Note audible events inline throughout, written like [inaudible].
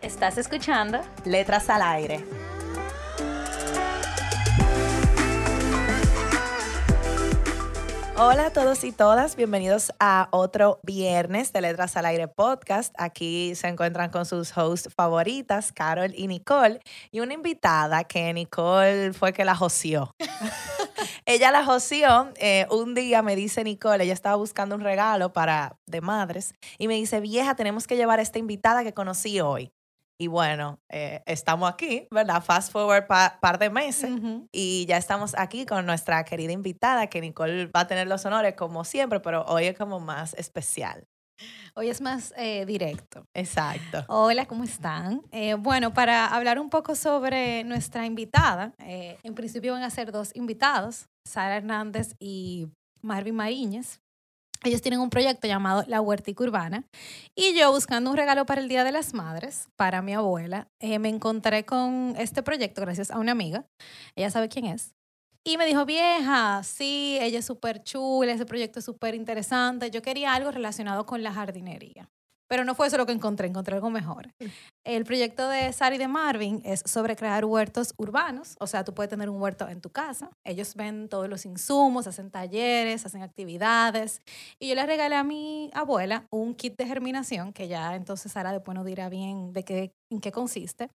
¿Estás escuchando? Letras al aire. Hola a todos y todas, bienvenidos a otro viernes de Letras al Aire podcast. Aquí se encuentran con sus hosts favoritas, Carol y Nicole, y una invitada que Nicole fue que la joció. [laughs] ella la joció, eh, un día me dice Nicole, ella estaba buscando un regalo para de madres, y me dice, vieja, tenemos que llevar a esta invitada que conocí hoy. Y bueno, eh, estamos aquí, ¿verdad? Fast forward par, par de meses y ya estamos aquí con nuestra querida invitada, que Nicole va a tener los honores como siempre, pero hoy es como más especial. Hoy es más eh, directo. Exacto. Hola, ¿cómo están? Eh, bueno, para hablar un poco sobre nuestra invitada, en principio van a ser dos invitados, Sara Hernández y Marvin Mariñez. Ellos tienen un proyecto llamado La Huertica Urbana. Y yo buscando un regalo para el Día de las Madres, para mi abuela, eh, me encontré con este proyecto gracias a una amiga, ella sabe quién es, y me dijo, vieja, sí, ella es súper chula, ese proyecto es súper interesante, yo quería algo relacionado con la jardinería. Pero no fue eso lo que encontré, encontré algo mejor. El proyecto de Sari y de Marvin es sobre crear huertos urbanos, o sea, tú puedes tener un huerto en tu casa. Ellos ven todos los insumos, hacen talleres, hacen actividades. Y yo le regalé a mi abuela un kit de germinación, que ya entonces Sara después nos dirá bien de qué, en qué consiste.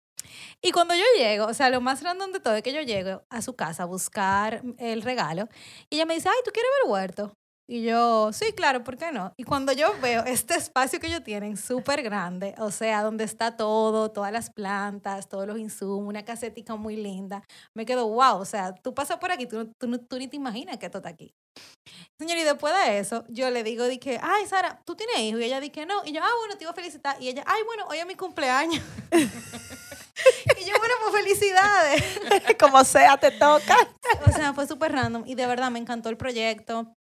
Y cuando yo llego, o sea, lo más random de todo es que yo llego a su casa a buscar el regalo y ella me dice, ay, ¿tú quieres ver huerto? Y yo, sí, claro, ¿por qué no? Y cuando yo veo este espacio que ellos tienen, súper grande, o sea, donde está todo, todas las plantas, todos los insumos, una casetica muy linda, me quedo, wow, o sea, tú pasas por aquí, tú, tú, tú ni te imaginas que esto está aquí. Señor, y después de eso, yo le digo, dije, ay, Sara, ¿tú tienes hijos? Y ella dije, no. Y yo, ah, bueno, te iba a felicitar. Y ella, ay, bueno, hoy es mi cumpleaños. [laughs] y yo, bueno, pues felicidades. [laughs] Como sea, te toca. o sea, fue súper random. Y de verdad me encantó el proyecto.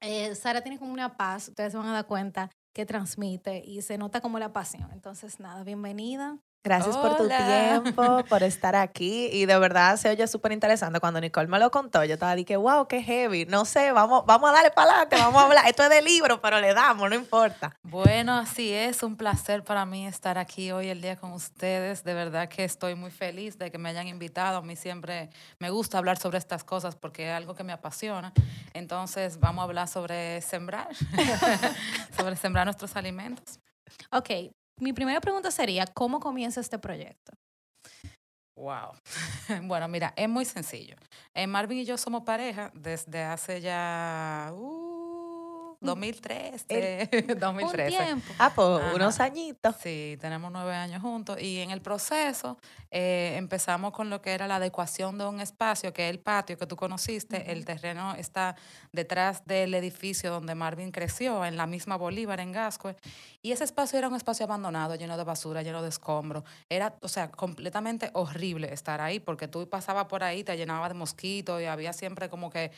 Eh, Sara tiene como una paz, ustedes se van a dar cuenta que transmite y se nota como la pasión. Entonces, nada, bienvenida. Gracias por tu tiempo, por estar aquí. Y de verdad se oye súper interesante. Cuando Nicole me lo contó, yo estaba dije, wow, qué heavy. No sé, vamos, vamos a darle para adelante, vamos a hablar. Esto es de libro, pero le damos, no importa. Bueno, así es. Un placer para mí estar aquí hoy el día con ustedes. De verdad que estoy muy feliz de que me hayan invitado. A mí siempre me gusta hablar sobre estas cosas porque es algo que me apasiona. Entonces, vamos a hablar sobre sembrar, [laughs] sobre sembrar nuestros alimentos. Ok, mi primera pregunta sería, ¿cómo comienza este proyecto? Wow. [laughs] Bueno, mira, es muy sencillo. Eh, Marvin y yo somos pareja desde hace ya... Uh, 2013. 2013. [laughs] tiempo. Ah, pues unos añitos. Sí, tenemos nueve años juntos. Y en el proceso eh, empezamos con lo que era la adecuación de un espacio, que es el patio que tú conociste. El terreno está detrás del edificio donde Marvin creció, en la misma Bolívar, en Gascue. Y ese espacio era un espacio abandonado, lleno de basura, lleno de escombros. Era, o sea, completamente horrible estar ahí, porque tú pasabas por ahí, te llenaba de mosquitos y había siempre como que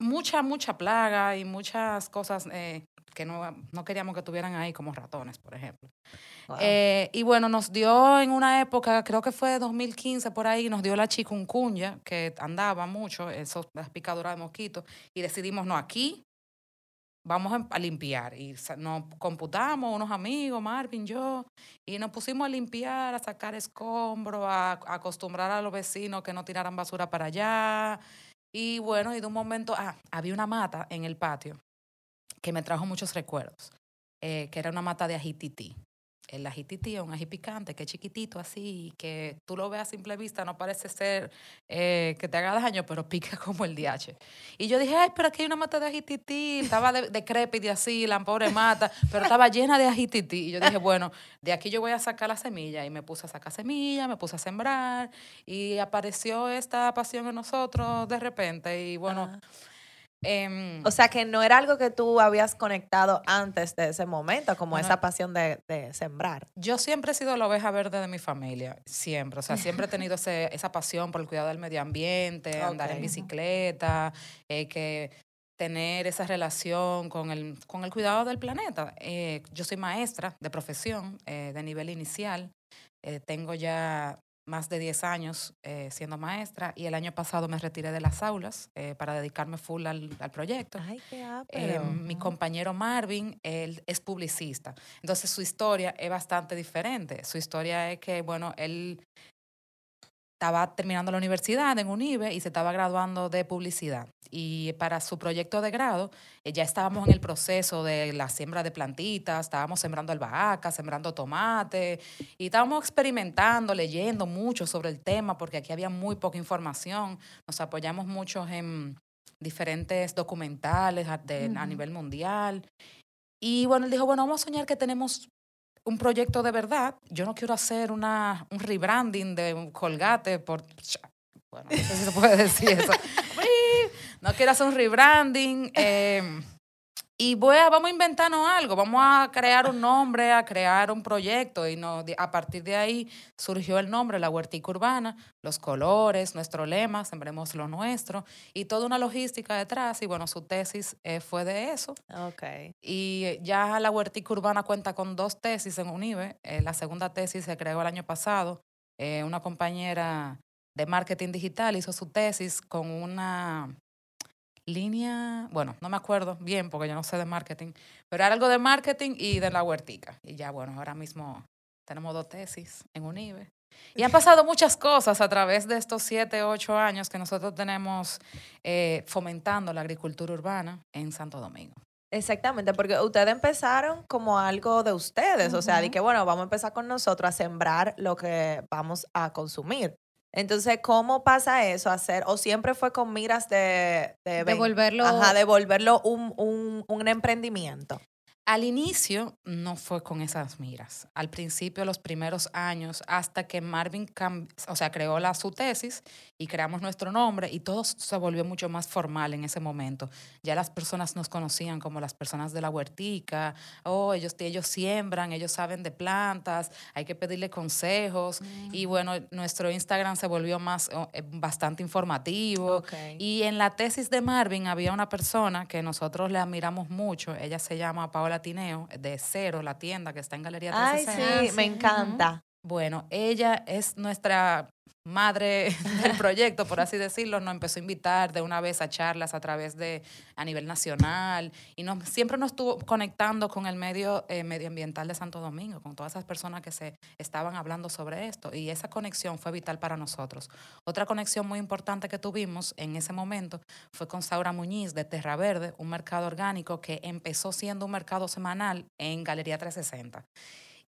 mucha, mucha plaga y muchas cosas eh, que no, no, queríamos que tuvieran ahí, como ratones, por ejemplo. Eh, y bueno, nos dio en una época, creo que fue 2015 por ahí, nos dio la chikungunya, que andaba mucho, esas picaduras de mosquitos, y decidimos, no, aquí vamos a, limpiar. Y nos computamos, unos amigos, Marvin, yo, y nos pusimos a limpiar, a sacar escombros, a, a acostumbrar a los vecinos que no tiraran basura para allá. Y bueno, y de un momento, ah, había una mata en el patio que me trajo muchos recuerdos, eh, que era una mata de ajititi. El ajititi es un ají picante que es chiquitito así, que tú lo ves a simple vista, no parece ser eh, que te haga daño, pero pica [laughs] como el DH. Y yo dije, ay, pero aquí hay una mata de ajititi, estaba de, decrépita así, la pobre mata, pero estaba llena de ajititi. Y yo dije, [laughs] bueno, de aquí yo voy a sacar la semilla. Y me puse a sacar semilla, me puse a sembrar, y apareció esta pasión en nosotros de repente. Y bueno, Em, O sea, que no era algo que tú habías conectado antes de ese momento, como Bueno, esa pasión de, de sembrar. Yo siempre he sido la oveja verde de mi familia, siempre. O sea, siempre he [laughs] tenido ese- esa pasión por el cuidado del medio ambiente, andar en bicicleta, eh, que tener esa relación con el, con el cuidado del planeta. Eh, yo soy maestra de profesión, eh, de nivel inicial. Tengo ya más de 10 años eh, siendo maestra y el año pasado me retiré de las aulas eh, para dedicarme full al, al proyecto. Ay, qué Eh, mi compañero Marvin, él es publicista. Entonces su historia es bastante diferente. Su historia es que, bueno, él estaba terminando la universidad en UNIBE y se estaba graduando de publicidad. Y para su proyecto de grado, eh, ya estábamos en el proceso de la siembra de plantitas, estábamos sembrando albahaca, sembrando tomate, y estábamos experimentando, leyendo mucho sobre el tema, porque aquí había muy poca información. Nos apoyamos mucho en diferentes documentales a, de- a nivel mundial. Y bueno, él dijo, bueno, vamos a soñar que tenemos un proyecto de verdad. Yo no quiero hacer una, un rebranding de un colgate por... Bueno, no sé si se puede decir eso. [laughs] no quiero hacer un rebranding. eh, y voy a, vamos a inventarnos algo, vamos a crear un nombre, a crear un proyecto. Y no, a partir de ahí surgió el nombre, la huertica urbana, los colores, nuestro lema, sembremos lo nuestro, y toda una logística detrás. Y bueno, su tesis eh, fue de eso. Ok. Y ya la huertica urbana cuenta con dos tesis en UNIBE. Eh, la segunda tesis se creó el año pasado. Eh, una compañera de marketing digital hizo su tesis con una línea, bueno, no me acuerdo bien porque yo no sé de marketing, pero era algo de marketing y de la huertica. Y ya, bueno, ahora mismo tenemos dos tesis en UNIBE. Y han pasado muchas cosas a través de estos siete, ocho años que nosotros tenemos eh, fomentando la agricultura urbana en Santo Domingo. Exactamente, porque ustedes empezaron como algo de ustedes, o sea, de que bueno, vamos a empezar con nosotros a sembrar lo que vamos a consumir. Entonces, ¿cómo pasa eso? Hacer, o siempre fue con miras de, Devolverlo. ajá, devolverlo un, un, un emprendimiento. Al inicio no fue con esas miras. Al principio, los primeros años, hasta que Marvin o sea, creó la, su tesis y creamos nuestro nombre y todo se volvió mucho más formal en ese momento. Ya las personas nos conocían como las personas de la huertica. Oh, ellos, ellos siembran, ellos saben de plantas, hay que pedirle consejos. Y bueno, nuestro Instagram se volvió más, eh, bastante informativo. Y en la tesis de Marvin había una persona que nosotros le admiramos mucho. Ella se llama Paola De Cero, la tienda que está en Galería Ay, 360. sí, Ah, me sí, encanta. Bueno, ella es nuestra madre [laughs] del proyecto, por así decirlo, nos empezó a invitar de una vez a charlas a través de a nivel nacional y nos, siempre nos estuvo conectando con el medio eh, medioambiental de Santo Domingo, con todas esas personas que se estaban hablando sobre esto y esa conexión fue vital para nosotros. Otra conexión muy importante que tuvimos en ese momento fue con Saura Muñiz de Terra Verde, un mercado orgánico que empezó siendo un mercado semanal en Galería 360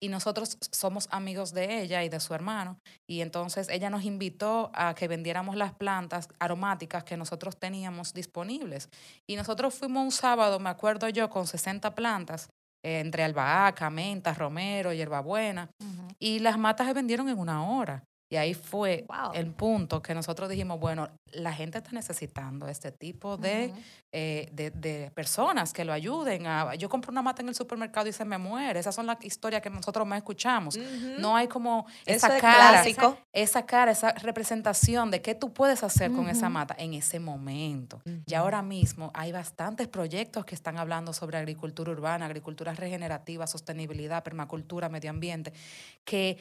y nosotros somos amigos de ella y de su hermano. Y entonces ella nos invitó a que vendiéramos las plantas aromáticas que nosotros teníamos disponibles. Y nosotros fuimos un sábado, me acuerdo yo, con 60 plantas, eh, entre albahaca, menta, romero, hierbabuena. Ujú. Y las matas se vendieron en una hora. Y ahí fue Wow. el punto que nosotros dijimos, bueno, la gente está necesitando este tipo de, eh, de, de personas que lo ayuden. A, yo compro una mata en el supermercado y se me muere. Esas son las historias que nosotros más escuchamos. No hay como esa es cara, esa cara, esa representación de qué tú puedes hacer con esa mata en ese momento. Y ahora mismo hay bastantes proyectos que están hablando sobre agricultura urbana, agricultura regenerativa, sostenibilidad, permacultura, medio ambiente, que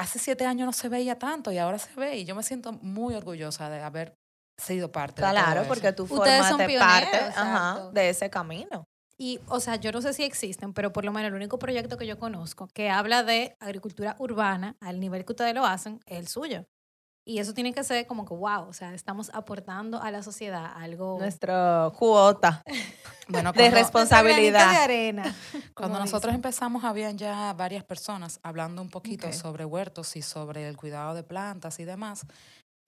hace siete años no se veía tanto y ahora se ve. Y yo me siento muy orgullosa de haber sido parte de Claro, porque tú Ustedes son parte ajá, de ese camino. Y, o sea, yo no sé si existen, pero por lo menos el único proyecto que yo conozco que habla de agricultura urbana al nivel que ustedes lo hacen es el suyo. Y eso tiene que ser como que, wow, o sea, estamos aportando a la sociedad algo... Nuestra cuota. [laughs] Bueno, de cuando- responsabilidad. De arena. [laughs] Cuando nosotros dicen. empezamos, habían ya varias personas hablando un poquito sobre huertos y sobre el cuidado de plantas y demás.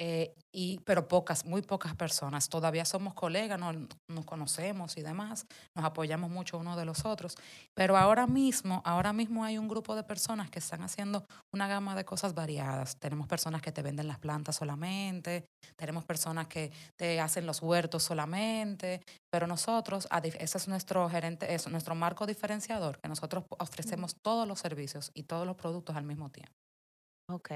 Eh, y, pero pocas, muy pocas personas. Todavía somos colegas, nos, nos conocemos y demás, nos apoyamos mucho unos de los otros. Pero ahora mismo, ahora mismo hay un grupo de personas que están haciendo una gama de cosas variadas. Tenemos personas que te venden las plantas solamente, tenemos personas que te hacen los huertos solamente, pero nosotros, ese es nuestro gerente, es nuestro marco diferenciador, que nosotros ofrecemos todos los servicios y todos los productos al mismo tiempo. Ok,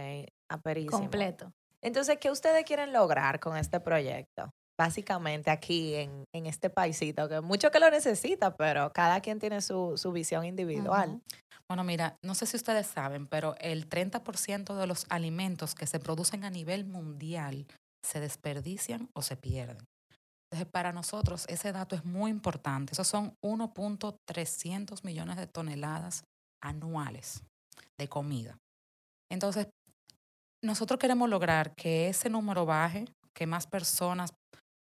aperísimo. Completo. Entonces, ¿qué ustedes quieren lograr con este proyecto? Básicamente aquí en, en este paisito, que mucho que lo necesita, pero cada quien tiene su, su visión individual. Bueno, mira, no sé si ustedes saben, pero el 30% de los alimentos que se producen a nivel mundial se desperdician o se pierden. Entonces, para nosotros ese dato es muy importante. Esos son 1.300 millones de toneladas anuales de comida. Entonces, nosotros queremos lograr que ese número baje, que más personas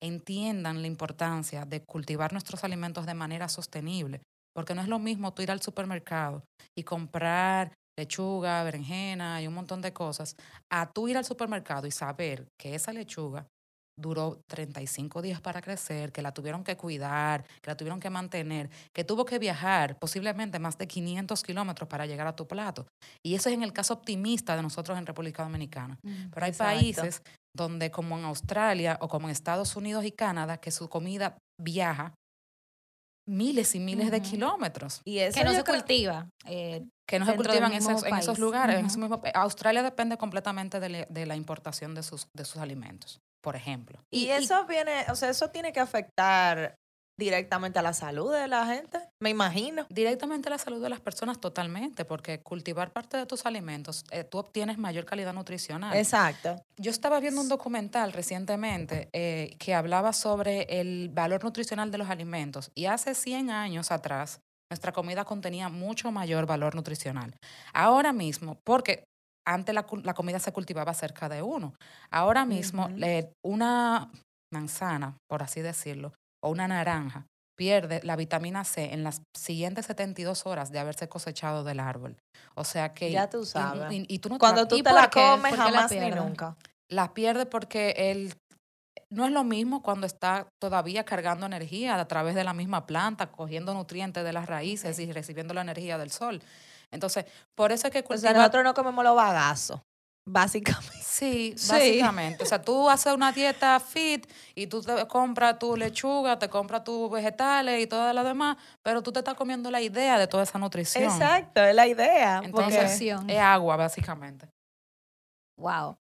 entiendan la importancia de cultivar nuestros alimentos de manera sostenible, porque no es lo mismo tú ir al supermercado y comprar lechuga, berenjena y un montón de cosas, a tú ir al supermercado y saber que esa lechuga duró 35 días para crecer, que la tuvieron que cuidar, que la tuvieron que mantener, que tuvo que viajar posiblemente más de 500 kilómetros para llegar a tu plato. Y eso es en el caso optimista de nosotros en República Dominicana. Mm, Pero hay países donde, como en Australia o como en Estados Unidos y Canadá, que su comida viaja miles y miles de kilómetros. Y eso que no se cultiva. Eh, que no se cultivan en esos, en esos lugares. Australia depende completamente de, la importación de sus, de sus alimentos, por ejemplo. Y, eso viene, o sea, eso tiene que afectar directamente a la salud de la gente, me imagino. Directamente a la salud de las personas totalmente, porque cultivar parte de tus alimentos, eh, tú obtienes mayor calidad nutricional. Exacto. Yo estaba viendo un documental recientemente eh, que hablaba sobre el valor nutricional de los alimentos y hace 100 años atrás nuestra comida contenía mucho mayor valor nutricional. Ahora mismo, porque antes la, comida se cultivaba cerca de uno, ahora mismo una manzana, por así decirlo, o una naranja pierde la vitamina C en las siguientes 72 horas de haberse cosechado del árbol. O sea que... Ya tú sabes. Y, tú no Cuando tú te la comes, jamás ni nunca. La pierde porque el, no es lo mismo cuando está todavía cargando energía a través de la misma planta, cogiendo nutrientes de las raíces y recibiendo la energía del sol. Entonces, por eso es que cultiva... O sea, nosotros no comemos los bagazos. [laughs] Básicamente. Sí, básicamente. O sea, tú [laughs] haces una dieta fit y tú te compras tu lechuga, te compras tus vegetales y todo lo demás, pero tú te estás comiendo la idea de toda esa nutrición. Exacto, es la idea. Entonces, es agua, básicamente. Wow.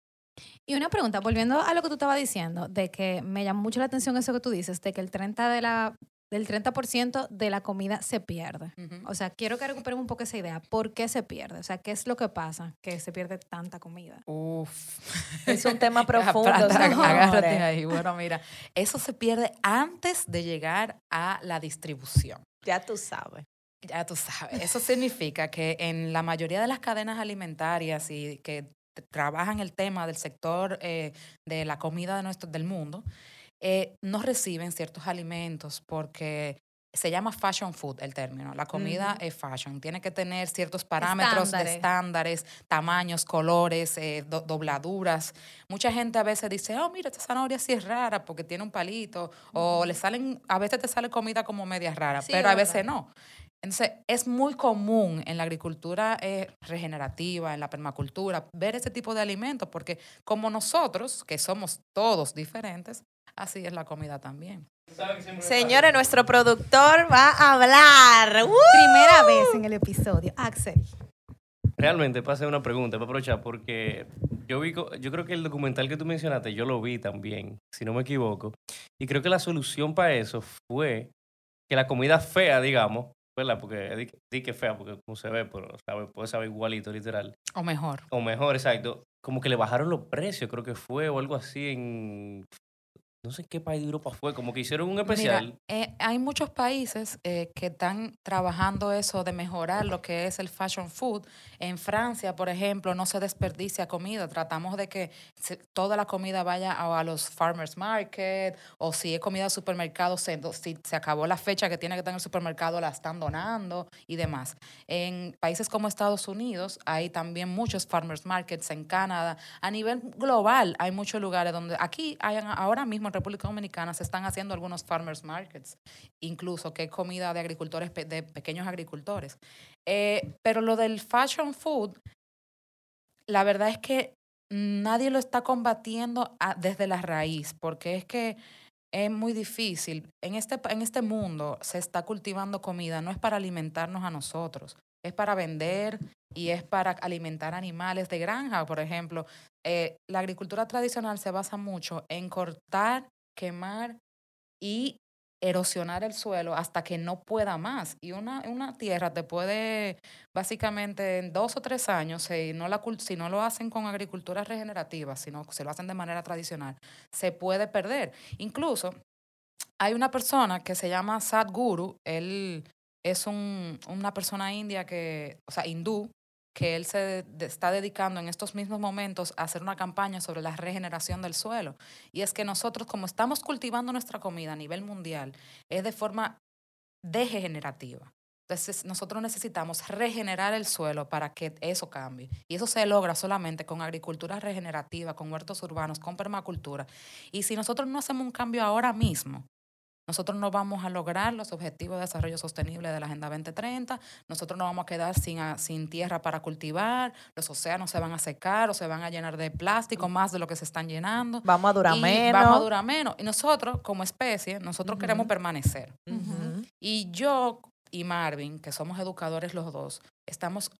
Y una pregunta, volviendo a lo que tú estabas diciendo, de que me llamó mucho la atención eso que tú dices, de que el 30 de la del 30% de la comida se pierde. O sea, quiero que recuperemos un poco esa idea. ¿Por qué se pierde? O sea, ¿qué es lo que pasa que se pierde tanta comida? Uf. Es un tema [laughs] profundo. [laughs] Agárrate ahí. Bueno, mira, eso se pierde antes de llegar a la distribución. Ya tú sabes. Ya tú sabes. Eso significa que en la mayoría de las cadenas alimentarias y que trabajan el tema del sector eh, de la comida de nuestro, del mundo, eh, no reciben ciertos alimentos porque se llama fashion food el término. La comida es fashion. Tiene que tener ciertos parámetros de estándares, tamaños, colores, eh, dobladuras. Mucha gente a veces dice, oh, mira, esta zanahoria sí es rara porque tiene un palito. O le salen, a veces te sale comida como media rara, pero a veces no. Entonces, es muy común en la agricultura eh, regenerativa, en la permacultura, ver ese tipo de alimentos, porque como nosotros, que somos todos diferentes, así es la comida también. Señores, nuestro productor va a hablar. Primera vez en el episodio. Axel. Realmente, pasé una pregunta para aprovechar, porque yo vi, yo creo que el documental que tú mencionaste, yo lo vi también, si no me equivoco. Y creo que la solución para eso fue que la comida fea, digamos, ¿verdad? Porque di, que fea, porque como se ve, pero sabe, puede saber igualito, literal. O mejor. O mejor, exacto. Como que le bajaron los precios, creo que fue, o algo así en no sé qué país de Europa fue, como que hicieron un especial. Eh, hay muchos países eh, que están trabajando eso de mejorar lo que es el fashion food. En Francia, por ejemplo, no se desperdicia comida. Tratamos de que toda la comida vaya a, los farmers market o si es comida de supermercado, si se acabó la fecha que tiene que estar en el supermercado, la están donando y demás. En países como Estados Unidos hay también muchos farmers markets, en Canadá. A nivel global hay muchos lugares donde aquí hay ahora mismo República Dominicana se están haciendo algunos farmers markets, incluso que es comida de agricultores, de pequeños agricultores. Eh, pero lo del fashion food, la verdad es que nadie lo está combatiendo desde la raíz, porque es que es muy difícil. En este, en este mundo se está cultivando comida, no es para alimentarnos a nosotros, es para vender y es para alimentar animales de granja, por ejemplo. Eh, la agricultura tradicional se basa mucho en cortar, quemar y erosionar el suelo hasta que no pueda más. Y una, una tierra te puede, básicamente, en dos o tres años, si no, la, si no lo hacen con agricultura regenerativa, sino se lo hacen de manera tradicional, se puede perder. Incluso hay una persona que se llama Sadhguru, él es un, una persona india que, o sea, hindú, que él se está dedicando en estos mismos momentos a hacer una campaña sobre la regeneración del suelo. Y es que nosotros, como estamos cultivando nuestra comida a nivel mundial, es de forma degenerativa. Entonces, nosotros necesitamos regenerar el suelo para que eso cambie. Y eso se logra solamente con agricultura regenerativa, con huertos urbanos, con permacultura. Y si nosotros no hacemos un cambio ahora mismo, nosotros no vamos a lograr los objetivos de desarrollo sostenible de la Agenda 2030, nosotros nos vamos a quedar sin, a- sin tierra para cultivar, los océanos se van a secar o se van a llenar de plástico más de lo que se están llenando. Vamos a durar y menos. Vamos a durar menos. Y nosotros, como especie, nosotros queremos permanecer. Y yo y Marvin, que somos educadores los dos, estamos,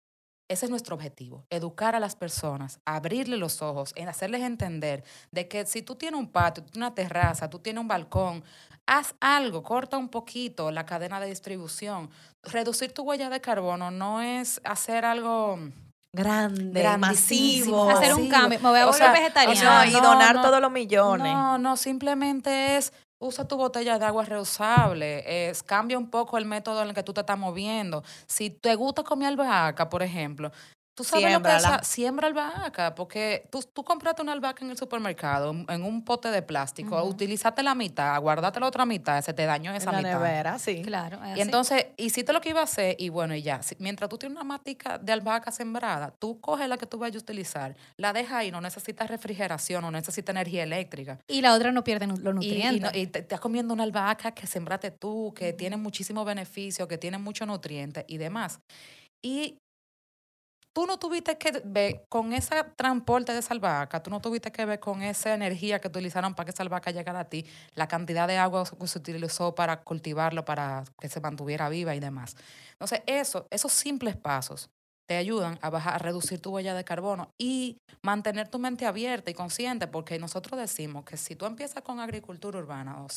ese es nuestro objetivo, educar a las personas, abrirle los ojos, en hacerles entender de que si tú tienes un patio, tú tienes una terraza, tú tienes un balcón, haz algo, corta un poquito la cadena de distribución. Reducir tu huella de carbono no es hacer algo Grande, masivo. Hacer un cambio. Me voy a O volver o vegetariana. sea, No, y donar no. todos los millones. No, no, simplemente es usa tu botella de agua reusable, es, cambia un poco el método en el que tú te estás moviendo. Si te gusta comer albahaca, por ejemplo, tú sabes lo que es, siembra albahaca, porque tú, tú compraste una albahaca en el supermercado en- en un pote de plástico, Ujú. utilizaste la mitad, guardaste la otra mitad, se te dañó esa en la mitad. nevera, sí. Claro. es Y así. entonces, hiciste lo que iba a hacer y bueno, y ya. Si- mientras tú tienes una matica de albahaca sembrada, tú coges la que tú vayas a utilizar, la dejas ahí, no necesitas refrigeración, no necesitas energía eléctrica. Y la otra no pierde los Y, y nutrientes. no- y te estás comiendo una albahaca que sembraste tú, que tiene muchísimos beneficios, que tiene muchos nutrientes y demás. Y tú no tuviste que ver con ese transporte de esa albahaca, tú no tuviste que ver con esa energía que utilizaron para que esa albahaca llegara a ti, la cantidad de agua que se utilizó para cultivarlo, para que se mantuviera viva y demás. Entonces, eso, esos simples pasos te ayudan a bajar, a reducir tu huella de carbono y mantener tu mente abierta y consciente, porque nosotros decimos que si tú empiezas con agricultura urbana o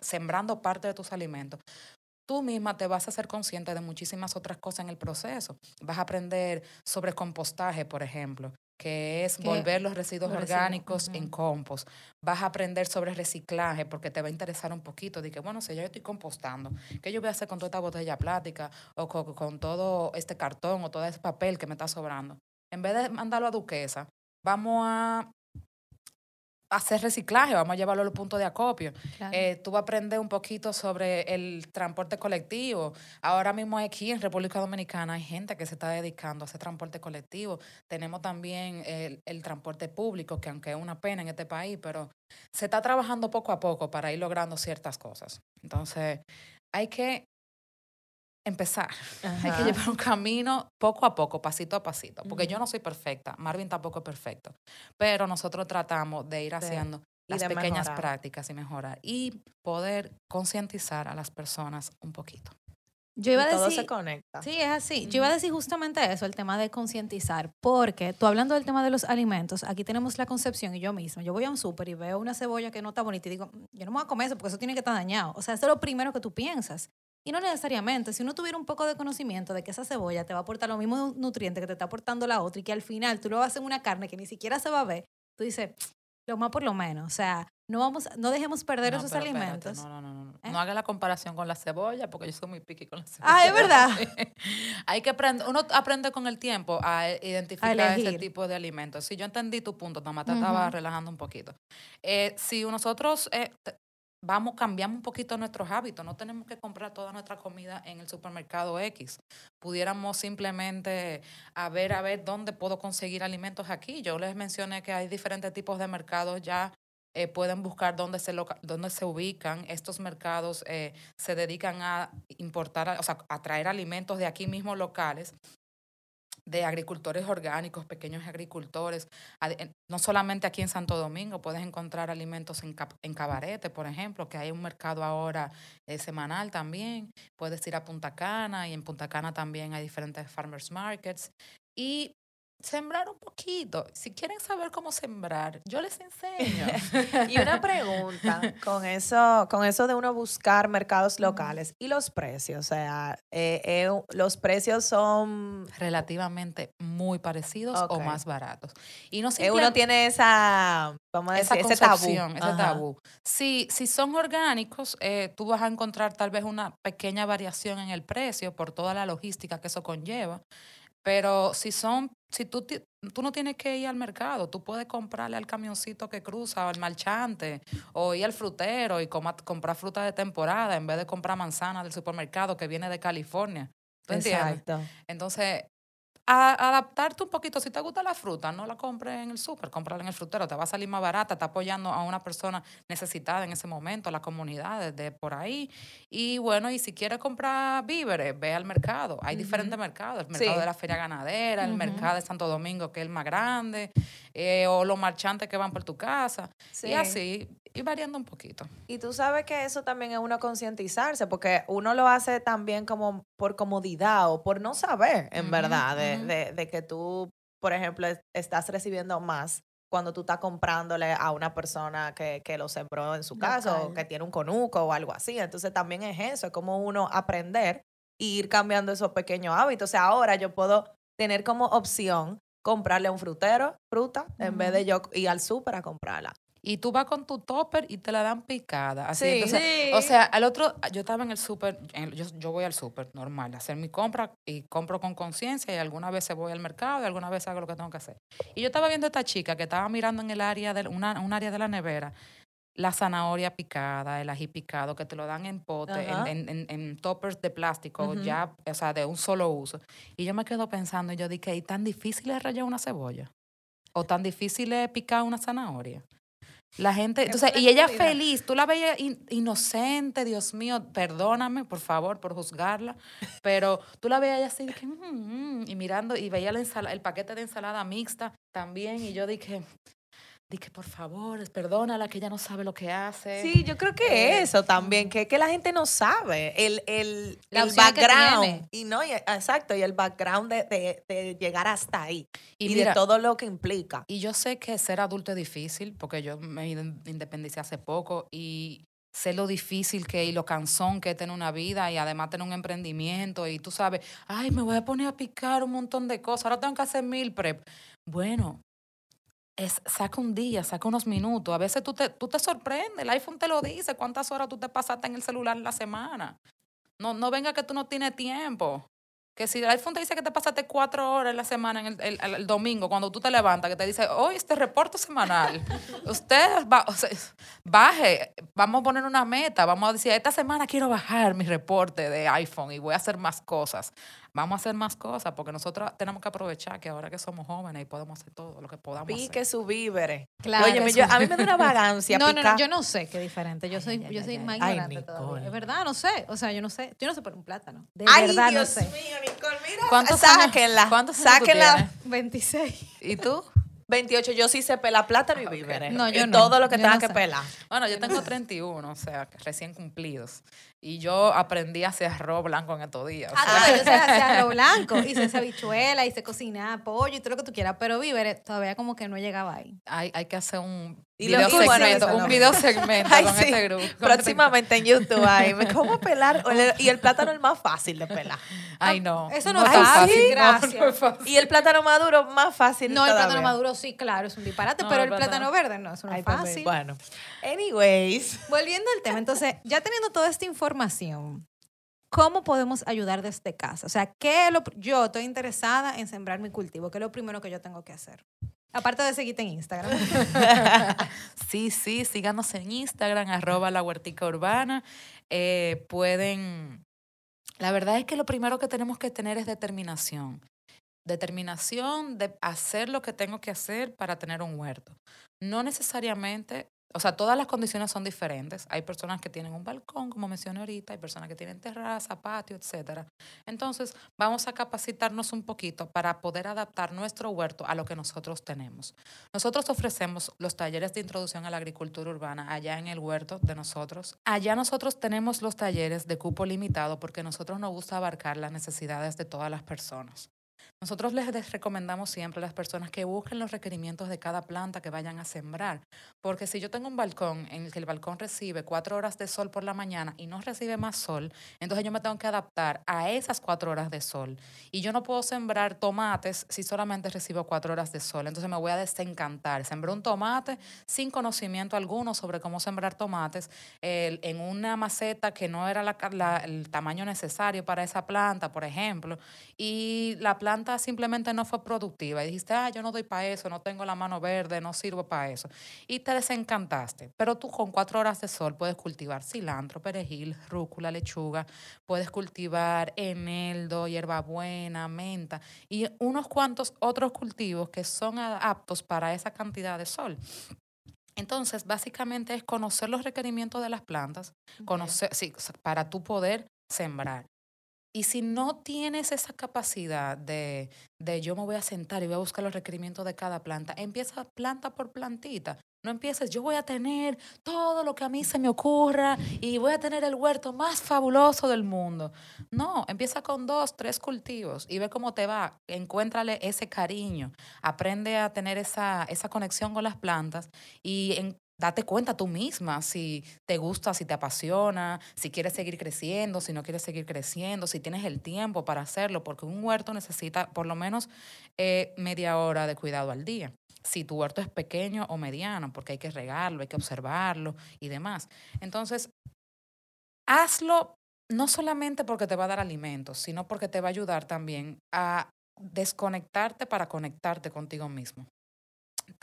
sembrando parte de tus alimentos, tú misma te vas a ser consciente de muchísimas otras cosas en el proceso. Vas a aprender sobre compostaje, por ejemplo, que es volver los residuos los residuos, orgánicos en compost. Vas a aprender sobre reciclaje porque te va a interesar un poquito. De que, bueno, si yo estoy compostando, ¿qué yo voy a hacer con toda esta botella plástica o co- con, todo este cartón o todo ese papel que me está sobrando? En vez de mandarlo a Duquesa, vamos a hacer reciclaje, vamos a llevarlo a los puntos de acopio. Claro. Eh, tú vas a aprender un poquito sobre el transporte colectivo. Ahora mismo aquí en República Dominicana hay gente que se está dedicando a hacer transporte colectivo. Tenemos también el, el transporte público, que aunque es una pena en este país, pero se está trabajando poco a poco para ir logrando ciertas cosas. Entonces, hay que empezar. Hay Ajá. que llevar un camino poco a poco, pasito a pasito. Porque Ujú. yo no soy perfecta, Marvin tampoco es perfecto. Pero nosotros tratamos de ir haciendo y las pequeñas mejorar. prácticas y mejorar. Y poder concientizar a las personas un poquito. Yo iba Y a todo decir, se conecta. Sí, es así. Yo iba a decir justamente eso, el tema de concientizar, porque tú hablando del tema de los alimentos, aquí tenemos la concepción y yo misma, yo voy a un súper y veo una cebolla que no está bonita y digo, "Mm, yo no me voy a comer eso porque eso tiene que estar dañado. O sea, eso es lo primero que tú piensas. Y no necesariamente, si uno tuviera un poco de conocimiento de que esa cebolla te va a aportar los mismos nutrientes que te está aportando la otra y que al final tú lo vas a hacer en una carne que ni siquiera se va a ver, tú dices, lo más por lo menos. O sea, no, vamos, no dejemos perder No, esos pero espérate, alimentos. No, no, no, no. ¿Eh? No haga la comparación con la cebolla, porque yo soy muy piqui con la cebolla. Ah, es verdad. [laughs] Hay que aprender, uno aprende con el tiempo a identificar ese tipo de alimentos. Si yo entendí tu punto, nada más te estaba relajando un poquito. Eh, si nosotros eh, vamos, cambiamos un poquito nuestros hábitos, no tenemos que comprar toda nuestra comida en el supermercado X. Pudiéramos simplemente a ver, a ver dónde puedo conseguir alimentos aquí. Yo les mencioné que hay diferentes tipos de mercados ya eh, pueden buscar dónde se, loca- dónde se ubican. Estos mercados eh, se dedican a importar, o sea, a traer alimentos de aquí mismo locales. De agricultores orgánicos, pequeños agricultores. No solamente aquí en Santo Domingo, puedes encontrar alimentos en, en Cabarete, por ejemplo, que hay un mercado ahora eh, semanal también. Puedes ir a Punta Cana y en Punta Cana también hay diferentes farmers markets. Y sembrar un poquito. Si quieren saber cómo sembrar, yo les enseño. Y una pregunta [laughs] con eso, con eso de uno buscar mercados locales y los precios. O sea, eh, eh, los precios son. relativamente muy parecidos o Ok. más baratos. Y no eh, uno tiene esa. Vamos a esa decir, ese tabú. ese tabú. Si, si son orgánicos, eh, tú vas a encontrar tal vez una pequeña variación en el precio por toda la logística que eso conlleva. Pero si son, si tú, tú no tienes que ir al mercado, tú puedes comprarle al camioncito que cruza o al marchante o ir al frutero y coma- comprar fruta de temporada en vez de comprar manzana del supermercado que viene de California. ¿Tú entiendes? Exacto. Entonces, a- adaptarte un poquito. Si te gusta la fruta, no la compres en el súper, cómprala en el frutero. Te va a salir más barata, está apoyando a una persona necesitada en ese momento, a la comunidad de por ahí. Y bueno, y si quieres comprar víveres, ve al mercado. Hay diferentes mercados. El mercado Sí. de la feria ganadera, el mercado de Santo Domingo, que es el más grande, eh, o los marchantes que van por tu casa. Sí. Y así, y variando un poquito. Y tú sabes que eso también es uno concientizarse, porque uno lo hace también como por comodidad o por no saber, en verdad, de, ujú. de- de que tú, por ejemplo, es- estás recibiendo más cuando tú estás comprándole a una persona que, que lo sembró en su casa o que tiene un conuco o algo así. Entonces también es eso, es como uno aprender y ir cambiando esos pequeños hábitos. O sea, ahora yo puedo tener como opción comprarle a un frutero fruta en vez de yo ir al súper a comprarla. Y tú vas con tu topper y te la dan picada. Así, Sí. entonces, Sí. O sea, al otro, yo estaba en el súper, yo, yo voy al súper normal, a hacer mi compra y compro con conciencia y algunas veces voy al mercado y algunas veces hago lo que tengo que hacer. Y yo estaba viendo a esta chica que estaba mirando en el área de una, un área de la nevera la zanahoria picada, el ají picado, que te lo dan en pote, en, en, en- toppers de plástico, Ujú. ya, o sea, de un solo uso. Y yo me quedo pensando, y yo dije, ¿y tan difícil es rayar una cebolla? ¿O tan difícil es picar una zanahoria? La gente, Es entonces, y ella feliz, tú la veías in- inocente, Dios mío, perdóname, por favor, por juzgarla, pero tú la veías así, dije, "Mm, mm", y mirando, y veía la ensala- el paquete de ensalada mixta también, y yo dije, dije, por favor, perdónala, que ella no sabe lo que hace. Sí, yo creo que Eh, eso también, que, que la gente no sabe el, el, La el background. Y no, y- exacto, y el background de, de- de llegar hasta ahí. Y Y, mira- de todo lo que implica. Y yo sé que ser adulto es difícil, porque yo me in- independicé hace poco y sé lo difícil que y lo cansón que es tener una vida y además tener un emprendimiento y tú sabes, ay, me voy a poner a picar un montón de cosas, ahora tengo que hacer mil prep. Bueno, es, saca un día, saca unos minutos. A veces tú te, tú te sorprendes, el iPhone te lo dice, cuántas horas tú te pasaste en el celular en la semana. No, no venga que tú no tienes tiempo. Que si el iPhone te dice que te pasaste cuatro horas en la semana, en el, el- el- el domingo, cuando tú te levantas, que te dice, hoy este reporte semanal, [laughs] usted va, o sea, baje, vamos a poner una meta, vamos a decir, esta semana quiero bajar mi reporte de iPhone y voy a hacer más cosas. Vamos a hacer más cosas porque nosotros tenemos que aprovechar que ahora que somos jóvenes y podemos hacer todo lo que podamos Pique hacer. su víveres. Claro. Óyeme, yo- a mí me da una [laughs] vagancia No, no, picar. no, yo no sé qué diferente. Yo Ay, soy, ay, yo ay, soy ay, más ay, ignorante todavía. Es verdad, no sé. O sea, yo no sé. Yo no sé por un plátano. De Ay, verdad Dios no sé. mío, Nicole, mira. ¿Cuántos años- sáquenla. cuántos sáquenla. tienes? 26. ¿Y tú? 28, yo sí sé pelar plátano y víveres. No, yo Y no. todo lo que Yo tenga no que sé. pelar. Bueno, yo tengo 31, o sea, recién cumplidos. Y yo aprendí a hacer arroz blanco en estos días. o sea, Ah, no, yo sé hacer [laughs] arroz blanco, hice esa habichuela, hice cocinar pollo y todo lo que tú quieras, pero víveres todavía como que no llegaba ahí. hay, hay que hacer un Y video segmento, eso un video segmento Ay, con sí. este grupo. [laughs] Próximamente en YouTube. ¿Cómo pelar? O el- Y el plátano es el más fácil de pelar. Ay, no. Eso no es tan fácil, no, gracias. no es fácil. Y el plátano maduro más fácil. No, el plátano maduro sí, claro, es un disparate, No, pero el plátano plátano- verde no, eso no es pues, fácil. Bueno. Anyways. Volviendo al tema, entonces, ya teniendo toda esta información, ¿cómo podemos ayudar desde casa? O sea, ¿qué es lo, yo estoy interesada en sembrar mi cultivo? ¿Qué es lo primero que yo tengo que hacer? Aparte de seguirte en Instagram. [laughs] Sí, sí, síganos en Instagram, arroba la huertica urbana. Eh, pueden, la verdad es que lo primero que tenemos que tener es determinación. Determinación de hacer lo que tengo que hacer para tener un huerto. No necesariamente, o sea, todas las condiciones son diferentes. Hay personas que tienen un balcón, como mencioné ahorita, hay personas que tienen terraza, patio, etcétera. Entonces, vamos a capacitarnos un poquito para poder adaptar nuestro huerto a lo que nosotros tenemos. Nosotros ofrecemos los talleres de introducción a la agricultura urbana allá en el huerto de nosotros. Allá nosotros tenemos los talleres de cupo limitado porque nosotros nos gusta abarcar las necesidades de todas las personas. Nosotros les recomendamos siempre a las personas que busquen los requerimientos de cada planta que vayan a sembrar, porque si yo tengo un balcón en el que el balcón recibe cuatro horas de sol por la mañana y no recibe más sol, entonces yo me tengo que adaptar a esas cuatro horas de sol. Y yo no puedo sembrar tomates si solamente recibo cuatro horas de sol, entonces me voy a desencantar. Sembré un tomate sin conocimiento alguno sobre cómo sembrar tomates en una maceta que no era el tamaño necesario para esa planta, por ejemplo, y la planta simplemente no fue productiva y dijiste, ah, yo no doy para eso, no tengo la mano verde, no sirvo para eso. Y te desencantaste. Pero tú con cuatro horas de sol puedes cultivar cilantro, perejil, rúcula, lechuga, puedes cultivar eneldo, hierbabuena, menta y unos cuantos otros cultivos que son aptos para esa cantidad de sol. Entonces, básicamente es conocer los requerimientos de las plantas, conocer, sí, para tú poder sembrar. Y si no tienes esa capacidad de, de yo me voy a sentar y voy a buscar los requerimientos de cada planta, empieza planta por plantita. No empieces, yo voy a tener todo lo que a mí se me ocurra y voy a tener el huerto más fabuloso del mundo. No, empieza con dos, tres cultivos y ve cómo te va. Encuéntrale ese cariño. Aprende a tener esa, esa conexión con las plantas y date cuenta tú misma si te gusta, si te apasiona, si quieres seguir creciendo, si no quieres seguir creciendo, si tienes el tiempo para hacerlo, porque un huerto necesita por lo menos eh, media hora de cuidado al día. Si tu huerto es pequeño o mediano, porque hay que regarlo, hay que observarlo y demás. Entonces, hazlo no solamente porque te va a dar alimentos, sino porque te va a ayudar también a desconectarte para conectarte contigo mismo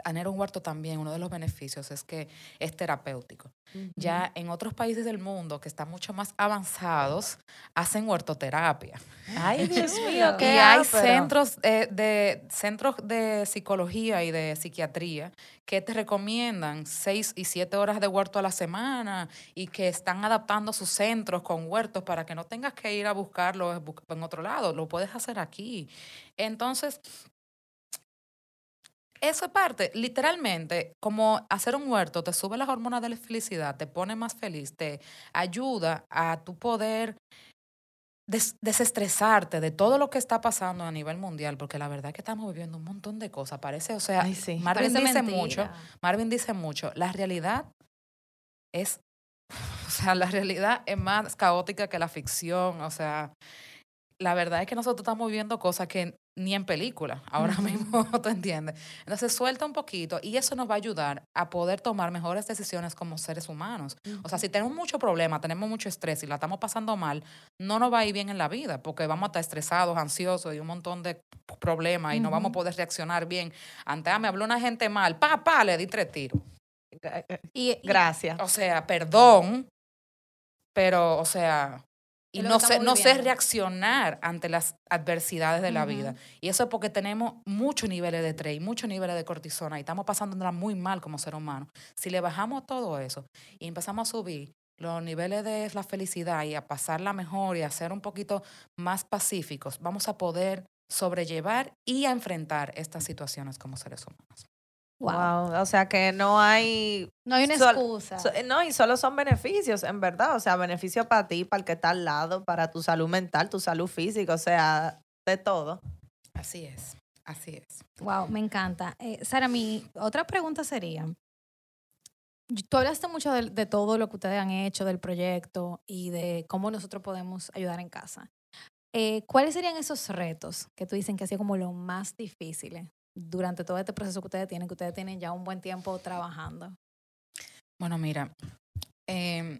tener un huerto también, uno de los beneficios es que es terapéutico. Ya en otros países del mundo que están mucho más avanzados, hacen huertoterapia. Ay, [laughs] Dios mío, qué Y hay centros, de, centros de psicología y de psiquiatría que te recomiendan seis y siete horas de huerto a la semana y que están adaptando sus centros con huertos para que no tengas que ir a buscarlo en otro lado, lo puedes hacer aquí. Entonces, eso es parte, literalmente, como hacer un huerto, te sube las hormonas de la felicidad, te pone más feliz, te ayuda a tu poder desestresarte de todo lo que está pasando a nivel mundial, porque la verdad es que estamos viviendo un montón de cosas. Parece, o sea, Marvin dice mucho, Marvin dice mucho, la realidad es, [laughs] o sea, la realidad es más caótica que la ficción, o sea, la verdad es que nosotros estamos viviendo cosas que ni en película, ahora mismo, [laughs] ¿tú entiendes? Entonces suelta un poquito y eso nos va a ayudar a poder tomar mejores decisiones como seres humanos. O sea, si tenemos mucho problema, tenemos mucho estrés y la estamos pasando mal, no nos va a ir bien en la vida porque vamos a estar estresados, ansiosos y un montón de problemas y no vamos a poder reaccionar bien. Antes, ah, me habló una gente mal, pa, pa, le di tres tiros. y, Gracias. O sea, perdón, pero, o sea, y no sé, no sé reaccionar ante las adversidades de la vida. Y eso es porque tenemos muchos niveles de estrés, muchos niveles de cortisona y estamos pasándola muy mal como ser humano. Si le bajamos todo eso y empezamos a subir los niveles de la felicidad y a pasarla mejor y a ser un poquito más pacíficos, vamos a poder sobrellevar y a enfrentar estas situaciones como seres humanos. Wow. O sea que no hay. No hay una excusa. no, y solo son beneficios, en verdad. O sea, beneficio para ti, para el que está al lado, para tu salud mental, tu salud física, o sea, de todo. Así es, así es. Wow, me encanta. Eh, Sara, mi otra pregunta sería: Tú hablaste mucho de, todo lo que ustedes han hecho, del proyecto y de cómo nosotros podemos ayudar en casa. Eh, ¿Cuáles serían esos retos que tú dicen que ha sido como lo más difícil durante todo este proceso que ustedes tienen, que ustedes tienen ya un buen tiempo trabajando? Bueno, mira, em,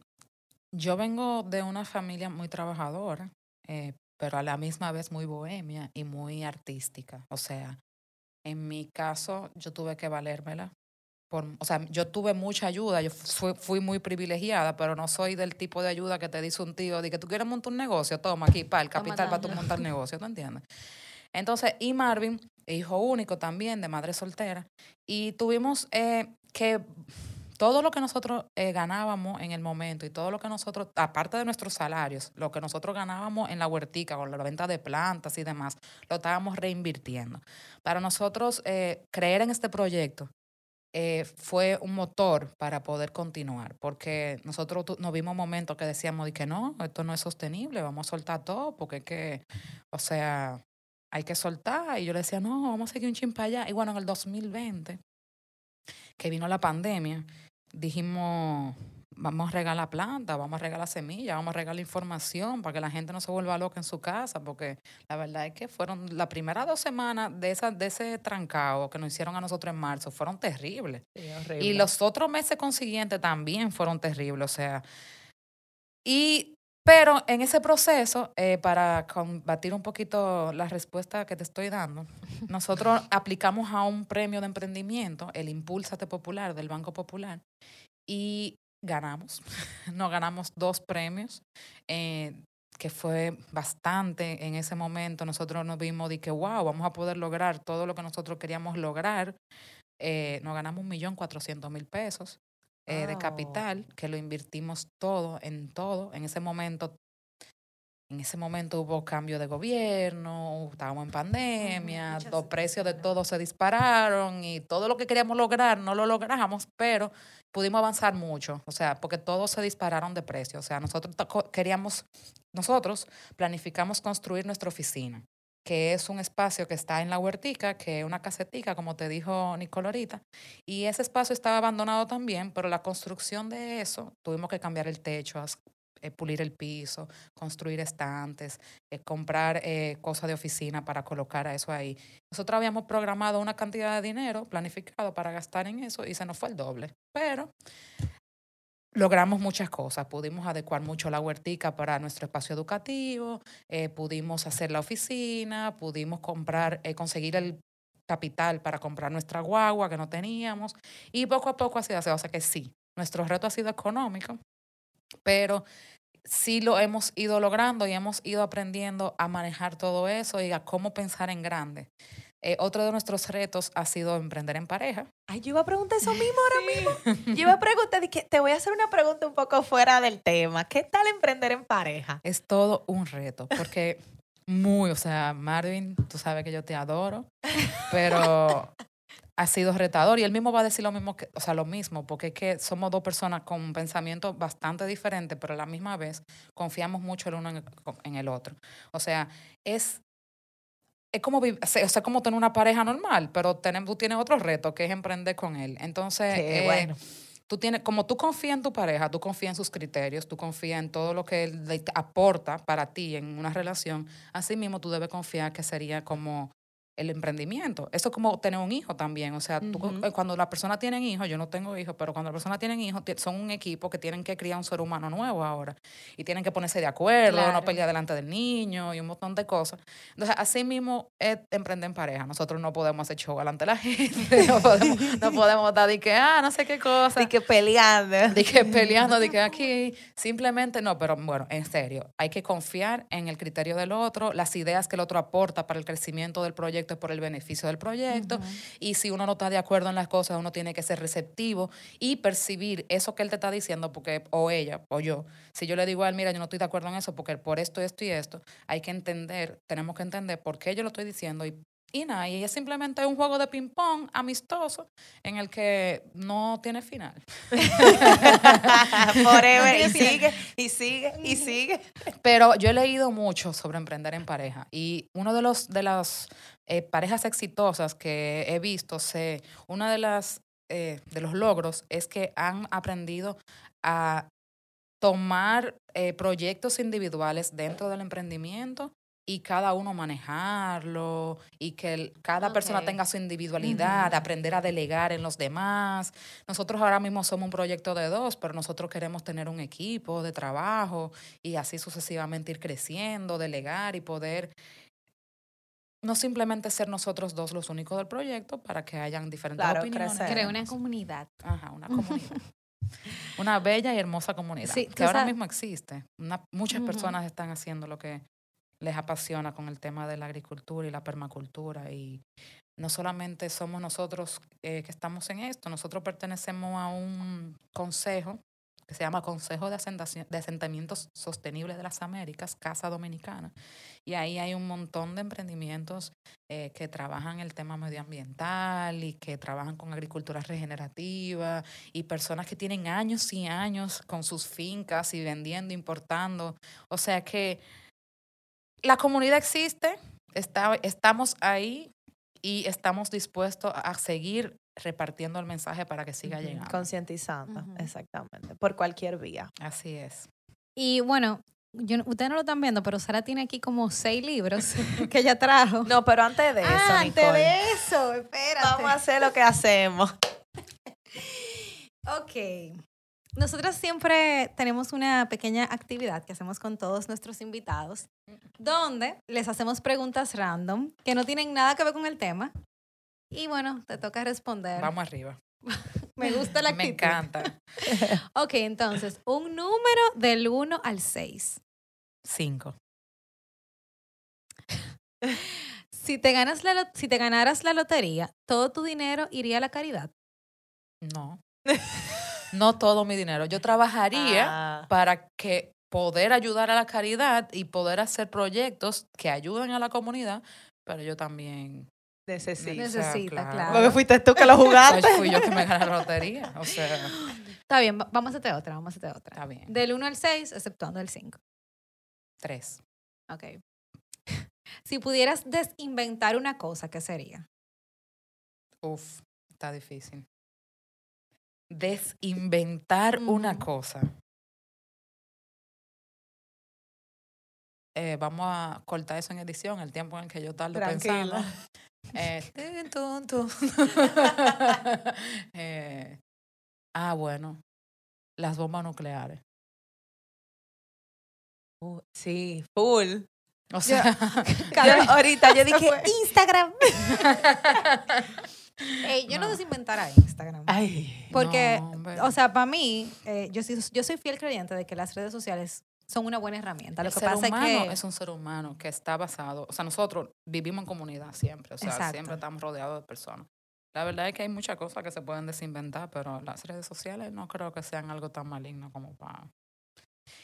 yo vengo de una familia muy trabajadora, eh, pero a la misma vez muy bohemia y muy artística. O sea, en mi caso, yo tuve que valérmela. Por, o sea, yo tuve mucha ayuda, yo fui, muy privilegiada, pero no soy del tipo de ayuda que te dice un tío, de que tú quieres montar un negocio, toma aquí, para el capital para tú montar [laughs] negocio, ¿tú entiendes? Entonces, y Marvin, hijo único también, de madre soltera, y tuvimos eh, que todo lo que nosotros eh, ganábamos en el momento y todo lo que nosotros, aparte de nuestros salarios, lo que nosotros ganábamos en la huertica con la venta de plantas y demás, lo estábamos reinvirtiendo. Para nosotros eh, creer en este proyecto fue un motor para poder continuar, porque nosotros nos vimos momentos que decíamos de que no, esto no es sostenible, vamos a soltar todo, porque es que, o sea, hay que soltar. Y yo le decía, no, vamos a seguir un chimpa allá. Y bueno, en el 2020, que vino la pandemia, dijimos, vamos a regalar planta, vamos a regalar semillas, vamos a regalar información para que la gente no se vuelva loca en su casa, porque la verdad es que fueron las primeras dos semanas de, esa, de ese trancado que nos hicieron a nosotros en marzo, fueron terribles. y los otros meses consiguientes también fueron terribles, o sea, y pero en ese proceso, eh, para combatir un poquito la respuesta que te estoy dando, nosotros [laughs] aplicamos a un premio de emprendimiento, el Impulsate Popular del Banco Popular, y ganamos. [laughs] Nos ganamos dos premios, eh, que fue bastante en ese momento. Nosotros nos vimos de que, wow, vamos a poder lograr todo lo que nosotros queríamos lograr. Eh, nos ganamos un millón cuatrocientos mil pesos eh, de capital, que lo invertimos todo, en todo. En ese momento, en ese momento hubo cambio de gobierno, estábamos en pandemia, los precios de todo se dispararon y todo lo que queríamos lograr no lo logramos, pero pudimos avanzar mucho, o sea, porque todos se dispararon de precio. O sea, nosotros queríamos, nosotros planificamos construir nuestra oficina que es un espacio que está en la huertica, que es una casetica, como te dijo Nicolorita, y ese espacio estaba abandonado también, pero la construcción de eso, tuvimos que cambiar el techo, eh, pulir el piso, construir estantes, eh, comprar eh, cosas de oficina para colocar a eso ahí. Nosotros habíamos programado una cantidad de dinero planificado para gastar en eso y se nos fue el doble, pero logramos muchas cosas. Pudimos adecuar mucho la huertica para nuestro espacio educativo, eh, pudimos hacer la oficina, pudimos comprar, eh, conseguir el capital para comprar nuestra guagua que no teníamos y poco a poco así, o sea que sí, nuestro reto ha sido económico, pero sí lo hemos ido logrando y hemos ido aprendiendo a manejar todo eso y a cómo pensar en grande. Eh, otro de nuestros retos ha sido emprender en pareja. Ay, yo iba a preguntar eso mismo ahora mismo. [laughs] Yo iba a preguntar, que te voy a hacer una pregunta un poco fuera del tema. ¿Qué tal emprender en pareja? Es todo un reto, porque muy, o sea, Marvin, tú sabes que yo te adoro, pero [laughs] ha sido retador y él mismo va a decir lo mismo, que, o sea, lo mismo, porque es que somos dos personas con un pensamiento bastante diferente, pero a la misma vez confiamos mucho el uno en el otro. O sea, es es como, o sea, como tener una pareja normal, pero tenemos, tú tienes otro reto que es emprender con él. Entonces, eh, bueno. tú tienes, como tú confías en tu pareja, tú confías en sus criterios, tú confías en todo lo que él aporta para ti en una relación, así mismo tú debes confiar que sería como el emprendimiento. Eso es como tener un hijo también. O sea, eh, cuando la persona tiene hijos, yo no tengo hijos, pero cuando la persona tiene hijos, son un equipo que tienen que criar un ser humano nuevo ahora. Y tienen que ponerse de acuerdo, no pelear delante del niño y un montón de cosas. Entonces, así mismo es emprender en pareja. Nosotros no podemos hacer show delante de la [laughs] gente, no podemos, no [laughs] podemos estar de que, ah, no sé qué cosa. De que peleando. De que [laughs] peleando, de que aquí. Simplemente no, pero bueno, en serio, hay que confiar en el criterio del otro, las ideas que el otro aporta para el crecimiento del proyecto es por el beneficio del proyecto. Y si uno no está de acuerdo en las cosas, uno tiene que ser receptivo y percibir eso que él te está diciendo, porque, o ella, o yo. Si yo le digo a él, mira, yo no estoy de acuerdo en eso, porque por esto, esto y esto, hay que entender, tenemos que entender por qué yo lo estoy diciendo y y nada, y es simplemente un juego de ping-pong amistoso en el que no tiene final. [laughs] Forever, y sigue, y sigue, y sigue. Pero yo he leído mucho sobre emprender en pareja y uno de los de las eh, parejas exitosas que he visto, sé, uno de las eh, de los logros es que han aprendido a tomar eh, proyectos individuales dentro del emprendimiento y cada uno manejarlo y que cada persona tenga su individualidad, aprender a delegar en los demás. Nosotros ahora mismo somos un proyecto de dos, pero nosotros queremos tener un equipo de trabajo y así sucesivamente ir creciendo, delegar y poder no simplemente ser nosotros dos los únicos del proyecto para que hayan diferentes opiniones. Crear una comunidad. Ajá, una comunidad. una bella y hermosa comunidad que ahora mismo existe. muchas personas están haciendo lo que les apasiona con el tema de la agricultura y la permacultura y no solamente somos nosotros eh, que estamos en esto, nosotros pertenecemos a un consejo que se llama Consejo de, de Asentamientos Sostenibles de las Américas, Casa Dominicana. Y ahí hay un montón de emprendimientos eh, que trabajan el tema medioambiental y que trabajan con agricultura regenerativa y personas que tienen años y años con sus fincas y vendiendo, importando. O sea que la comunidad existe, está, estamos ahí y estamos dispuestos a seguir repartiendo el mensaje para que siga llegando. Concientizando, exactamente. Por cualquier vía. Así es. Y bueno, yo, no- ustedes no lo están viendo, pero Sara tiene aquí como seis libros [laughs] que ella trajo. No, pero antes de eso, ah, antes Nicole, de eso, espérate. vamos a hacer lo que hacemos. [laughs] Ok. Nosotros siempre tenemos una pequeña actividad que hacemos con todos nuestros invitados, donde les hacemos preguntas random que no tienen nada que ver con el tema. Y bueno, te toca responder. Vamos arriba. [laughs] Me gusta la [laughs] Me actitud. encanta. [laughs] Ok, entonces, un número del 1 al 6. Cinco. Si te, ganas la, si te ganaras la lotería, ¿todo tu dinero iría a la caridad? No. No todo mi dinero. Yo trabajaría Ah, para que poder ayudar a la caridad y poder hacer proyectos que ayuden a la comunidad, pero yo también necesito. Necesita, claro. Porque fuiste tú que lo [laughs] jugaste. pues fui yo que me gané la lotería. O sea, Está bien, va- vamos a hacerte otra, vamos a hacerte otra. está bien. Del 1 al 6, exceptuando el 5. Tres. Ok. [laughs] Si pudieras desinventar una cosa, ¿qué sería? Uf, está difícil. Desinventar una cosa. Eh, vamos a cortar eso en edición, el tiempo en el que yo tardo pensando. Tranquila. Eh, [laughs] tin, tun, tun. [laughs] Eh, ah, bueno. Las bombas nucleares. Uh, sí, full. O sea, [laughs] Yo- ahorita yo dije. Instagram. Ey, yo no, No. desinventara Instagram. Ay. Porque, no, o sea, para mí, eh, yo, soy, yo soy fiel creyente de que las redes sociales son una buena herramienta. Lo el que ser pasa humano es que... es un ser humano que está basado, o sea, nosotros vivimos en comunidad siempre, o sea, Exacto. siempre estamos rodeados de personas. La verdad es que hay muchas cosas que se pueden desinventar, pero las redes sociales no creo que sean algo tan maligno como para...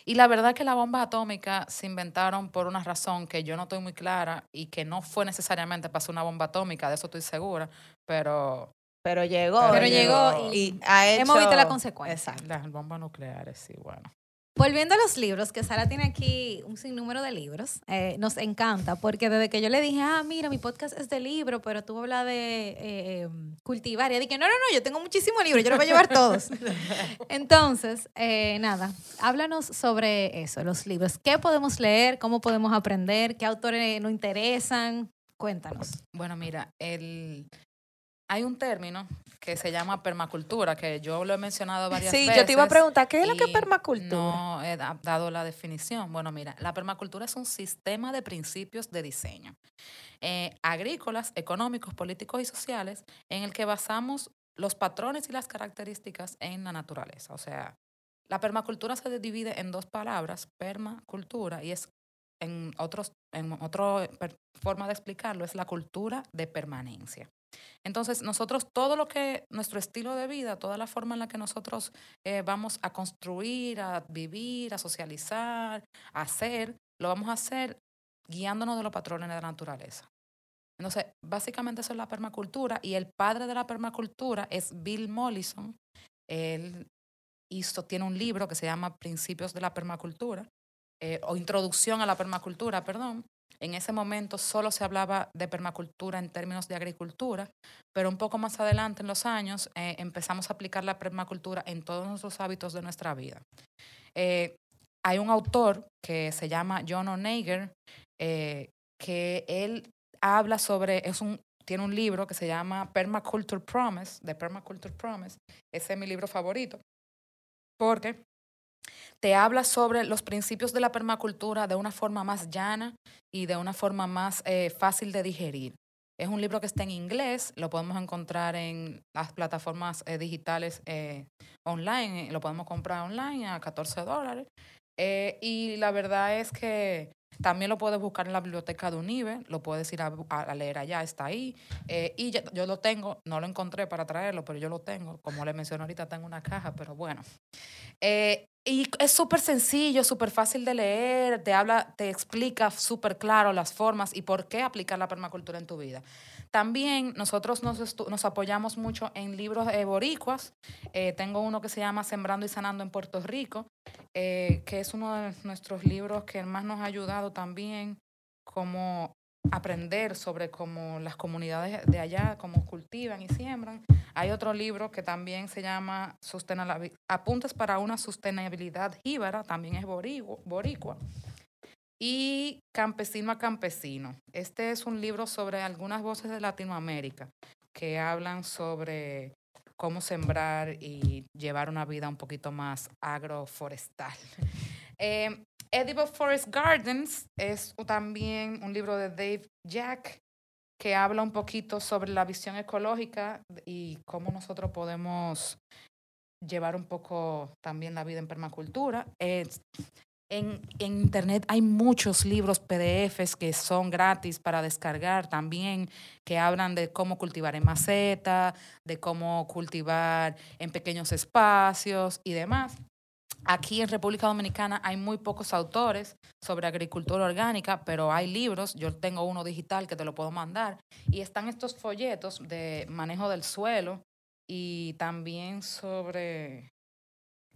Y la verdad es que las bombas atómicas se inventaron por una razón que yo no estoy muy clara y que no fue necesariamente para hacer una bomba atómica, de eso estoy segura, pero Pero llegó. Pero llegó y, y ha hecho... hemos visto la consecuencia. Exacto. las bombas nucleares, sí, bueno. Volviendo a los libros, que Sara tiene aquí un sinnúmero de libros, eh, nos encanta, porque desde que yo le dije, ah, mira, mi podcast es de libro, pero tú hablas de eh, em, cultivar, y dije, no, no, no, yo tengo muchísimos libros, yo los voy a llevar todos. [laughs] Entonces, eh, nada, háblanos sobre eso, los libros. ¿Qué podemos leer? ¿Cómo podemos aprender? ¿Qué autores nos interesan? Cuéntanos. Bueno, mira, el, hay un término que se llama permacultura, que yo lo he mencionado varias Sí, veces. yo te iba a preguntar, ¿qué es lo que es permacultura? No he da- dado la definición. Bueno, mira, la permacultura es un sistema de principios de diseño eh, agrícolas, económicos, políticos y sociales en el que basamos los patrones y las características en la naturaleza. O sea, la permacultura se divide en dos palabras, permacultura, y es en otros, en otra forma de explicarlo, es la cultura de permanencia. Entonces, nosotros todo lo que, nuestro estilo de vida, toda la forma en la que nosotros eh, vamos a construir, a vivir, a socializar, a hacer, lo vamos a hacer guiándonos de los patrones de la naturaleza. Entonces, básicamente eso es la permacultura y el padre de la permacultura es Bill Mollison. Él hizo, tiene un libro que se llama Principios de la Permacultura, eh, o Introducción a la Permacultura, perdón. En ese momento solo se hablaba de permacultura en términos de agricultura, pero un poco más adelante en los años eh, empezamos a aplicar la permacultura en todos nuestros hábitos de nuestra vida. Eh, hay un autor que se llama John O'Nager, eh, que él habla sobre, es un, tiene un libro que se llama Permaculture Promise, de Permaculture Promise. Ese es mi libro favorito, porque te habla sobre los principios de la permacultura de una forma más llana y de una forma más eh, fácil de digerir. Es un libro que está en inglés, lo podemos encontrar en las plataformas eh, digitales eh, online, lo podemos comprar online a 14 dólares. Y la verdad es que También lo puedes buscar en la biblioteca de Unive, lo puedes ir a, a leer allá, está ahí. Y yo lo tengo, no lo encontré para traerlo, pero yo lo tengo. Como le mencioné ahorita, tengo una caja, pero bueno. Y es súper sencillo, súper fácil de leer, te habla, te explica súper claro las formas y por qué aplicar la permacultura en tu vida. También nosotros nos, apoyamos mucho en libros eh, boricuas. Tengo uno que se llama Sembrando y Sanando en Puerto Rico, eh, que es uno de nuestros libros que más nos ha ayudado también como aprender sobre cómo las comunidades de allá, cómo cultivan y siembran. Hay otro libro que también se llama Apuntes para una sustentabilidad jíbara, también es boricua. Y Campesino a Campesino. Este es un libro sobre algunas voces de Latinoamérica que hablan sobre cómo sembrar y llevar una vida un poquito más agroforestal. [laughs] Eh, Edible Forest Gardens es también un libro de Dave Jack que habla un poquito sobre la visión ecológica y cómo nosotros podemos llevar un poco también la vida en permacultura. En, en internet hay muchos libros PDFs que son gratis para descargar también, que hablan de cómo cultivar en maceta, de cómo cultivar en pequeños espacios y demás. Aquí en República Dominicana hay muy pocos autores sobre agricultura orgánica, pero hay libros, yo tengo uno digital que te lo puedo mandar, y están estos folletos de manejo del suelo y también sobre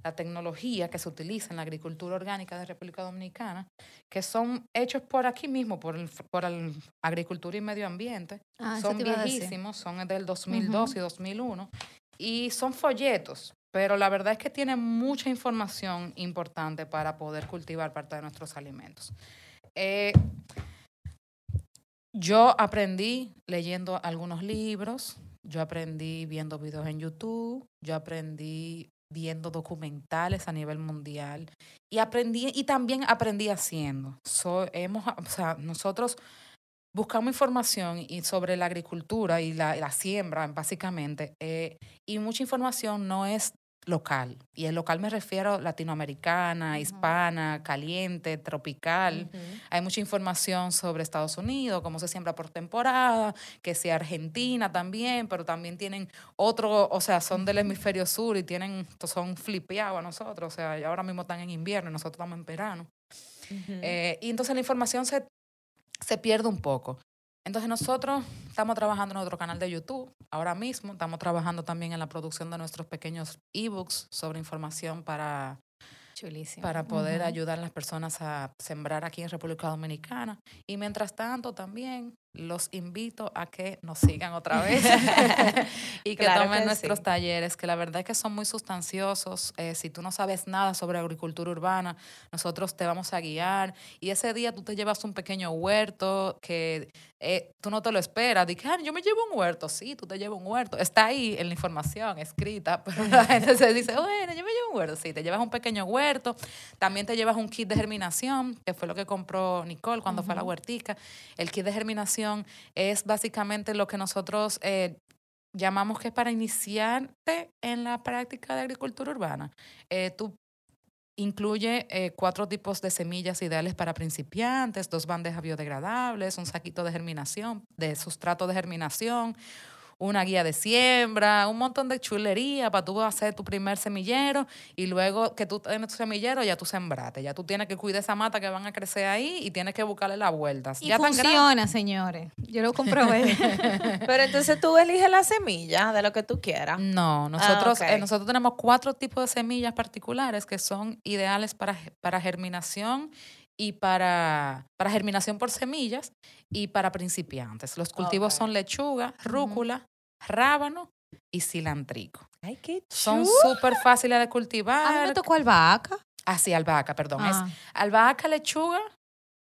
la tecnología que se utiliza en la agricultura orgánica de República Dominicana, que son hechos por aquí mismo, por el, por el Agricultura y Medio Ambiente. Ah, son viejísimos, son del 2002 y 2001, y son folletos, pero la verdad es que tienen mucha información importante para poder cultivar parte de nuestros alimentos. Eh, yo aprendí leyendo algunos libros, yo aprendí viendo videos en YouTube, yo aprendí viendo documentales a nivel mundial y aprendí y también aprendí haciendo. So- hemos, o sea, nosotros buscamos información y sobre la agricultura y la, la siembra, básicamente, eh, y mucha información no es local. Y el local me refiero latinoamericana, hispana, caliente, tropical. Hay mucha información sobre Estados Unidos, cómo se siembra por temporada, que sea Argentina también, pero también tienen otro, o sea, son del hemisferio sur y tienen, son flipeados a nosotros, o sea, ahora mismo están en invierno y nosotros estamos en verano. Eh, y entonces la información se, se pierde un poco. Entonces nosotros estamos trabajando en nuestro canal de YouTube ahora mismo, estamos trabajando también en la producción de nuestros pequeños ebooks sobre información para, Chulísimo. para poder ayudar a las personas a sembrar aquí en República Dominicana. Y mientras tanto también los invito a que nos sigan otra vez [laughs] [laughs] y que Claro tomen que nuestros sí. talleres, que la verdad es que son muy sustanciosos. Eh, si tú no sabes nada sobre agricultura urbana, nosotros te vamos a guiar. Y ese día tú te llevas un pequeño huerto que eh, tú no te lo esperas. Dices, "Ah, yo me llevo un huerto. Sí, tú te llevas un huerto. Está ahí en la información escrita, [laughs] pero la gente se dice, bueno, yo me llevo un huerto. Sí, te llevas un pequeño huerto. También te llevas un kit de germinación, que fue lo que compró Nicole cuando fue a la huertica. El kit de germinación es básicamente lo que nosotros eh, llamamos que es para iniciarte en la práctica de agricultura urbana. Eh, tú incluye eh, cuatro tipos de semillas ideales para principiantes, dos bandejas biodegradables, un saquito de germinación, de sustrato de germinación, una guía de siembra, un montón de chulería para tú hacer tu primer semillero y luego que tú tienes tu semillero ya tú sembraste, ya tú tienes que cuidar esa mata que van a crecer ahí y tienes que buscarle las vueltas. Y ya funciona, señores. Yo lo comprobé. [laughs] Pero entonces tú eliges la semilla de lo que tú quieras. No, nosotros, ok. eh, nosotros tenemos cuatro tipos de semillas particulares que son ideales para, para germinación y para, para germinación por semillas y para principiantes. Los cultivos son lechuga, rúcula, rábano y cilantrico. Ay, qué Son súper fáciles de A mí cultivar. me tocó albahaca. Ah, sí, albahaca, perdón. Ah. Es albahaca, lechuga,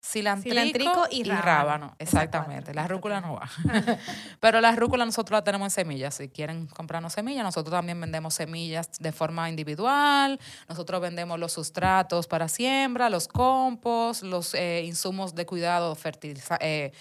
cilantrico, Cilantrico y, y rábano. rábano. Exactamente. La rúcula no va. [laughs] [laughs] Pero la rúcula nosotros la tenemos en semillas. Si quieren comprarnos semillas, nosotros también vendemos semillas de forma individual. Nosotros vendemos los sustratos para siembra, los compost, los eh, insumos de cuidado fertiliza- eh,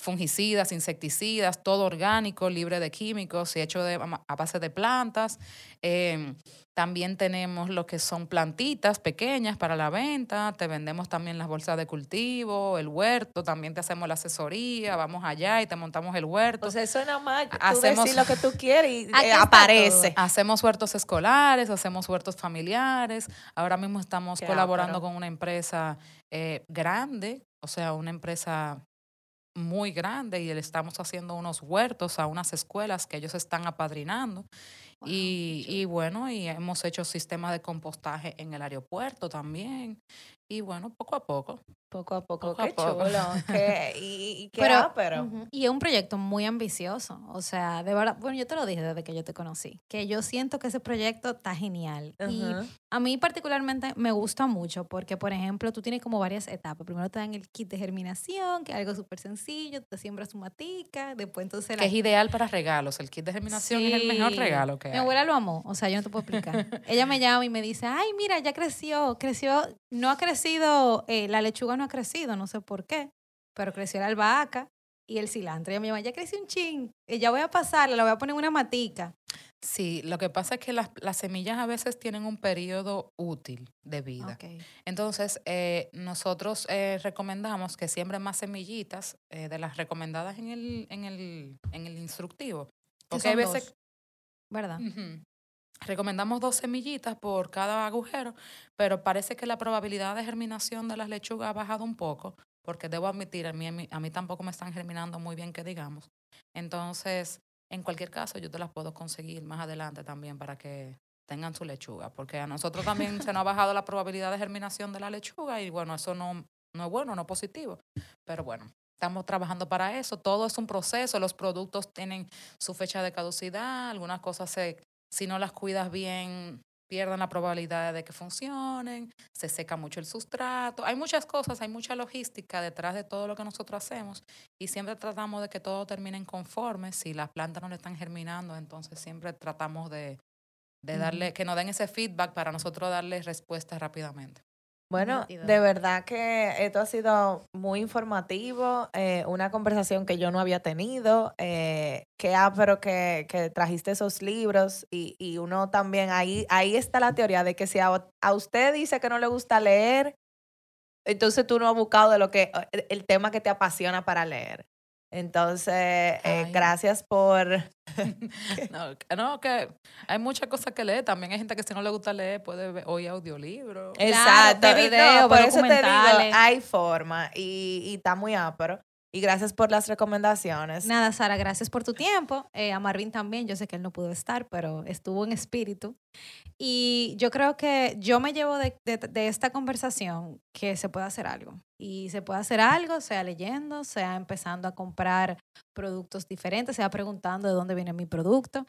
fungicidas, insecticidas, todo orgánico, libre de químicos y hecho de, a base de plantas. Em, también tenemos lo que son plantitas pequeñas para la venta. Te vendemos también las bolsas de cultivo, el huerto. También te hacemos la asesoría. Vamos allá y te montamos el huerto. O sea, eso nada más. Tú Hacemos- decís lo que tú quieres y [laughs] eh, aparece. Hacemos huertos escolares, hacemos huertos familiares. Ahora mismo estamos Qué colaborando ápero. con una empresa eh, grande, o sea, una empresa muy grande y le estamos haciendo unos huertos a unas escuelas que ellos están apadrinando. y, y bueno, y hemos hecho sistemas de compostaje en el aeropuerto también. Y bueno, poco a poco. Poco a poco, Poco a poco. chulo. [laughs] qué- y, y qué Pero, ápero. ujú, Y es un proyecto muy ambicioso. O sea, de verdad, bueno, yo te lo dije desde que yo te conocí, que yo siento que ese proyecto está genial. Y a mí particularmente me gusta mucho porque, por ejemplo, tú tienes como varias etapas. Primero te dan el kit de germinación, que es algo súper sencillo, te siembras tu matica, después entonces Que es ideal para regalos. El kit de germinación es el mejor regalo que Mi hay. abuela lo amó, o sea, yo no te puedo explicar. [laughs] Ella me llama y me dice, ay, mira, ya creció, creció, no ha crecido, eh, la lechuga no ha crecido, no sé por qué, pero creció la albahaca y el cilantro. Ella me llama, ya creció un chin, y ya voy a pasarla, la voy a poner en una matica. Sí, lo que pasa es que las, las semillas a veces tienen un periodo útil de vida. Entonces, eh, nosotros eh, recomendamos que siembren más semillitas eh, de las recomendadas en el, en el, en el instructivo. Que Porque hay veces... dos, ¿Verdad? Recomendamos dos semillitas por cada agujero, pero parece que la probabilidad de germinación de las lechugas ha bajado un poco, porque debo admitir, a mí, a mí, tampoco me están germinando muy bien, que digamos. Entonces, en cualquier caso, yo te las puedo conseguir más adelante también para que tengan su lechuga, porque a nosotros también se nos ha bajado la probabilidad de germinación de la lechuga y bueno, eso no, no es bueno, no es positivo. Pero bueno, estamos trabajando para eso. Todo es un proceso, los productos tienen su fecha de caducidad, algunas cosas se, si no las cuidas bien, pierden la probabilidad de que funcionen, se seca mucho el sustrato. Hay muchas cosas, hay mucha logística detrás de todo lo que nosotros hacemos y siempre tratamos de que todo termine en conforme. Si las plantas no le están germinando, entonces siempre tratamos de, de darle, que nos den ese feedback para nosotros darle respuesta rápidamente. Bueno, de verdad que esto ha sido muy informativo, eh, una conversación que yo no había tenido, eh, que pero que, que trajiste esos libros y, y uno también, ahí, ahí está la teoría de que si a, a usted dice que no le gusta leer, entonces tú no has buscado de lo que, el, el tema que te apasiona para leer. Entonces, eh, gracias por... [laughs] [laughs] No, que- no, que hay muchas cosas que leer. También hay gente que si no le gusta leer puede ver- oír audiolibros. Exacto. ve video, no, por eso te digo, documentales. hay forma y, y está muy ápero. Y gracias por las recomendaciones. Nada, Sara, gracias por tu tiempo. Eh, a Marvin también, yo sé que él no pudo estar, pero estuvo en espíritu. Y yo creo que yo me llevo de, de- de esta conversación que se puede hacer algo. Y se puede hacer algo, sea leyendo, sea empezando a comprar productos diferentes, sea preguntando de dónde viene mi producto.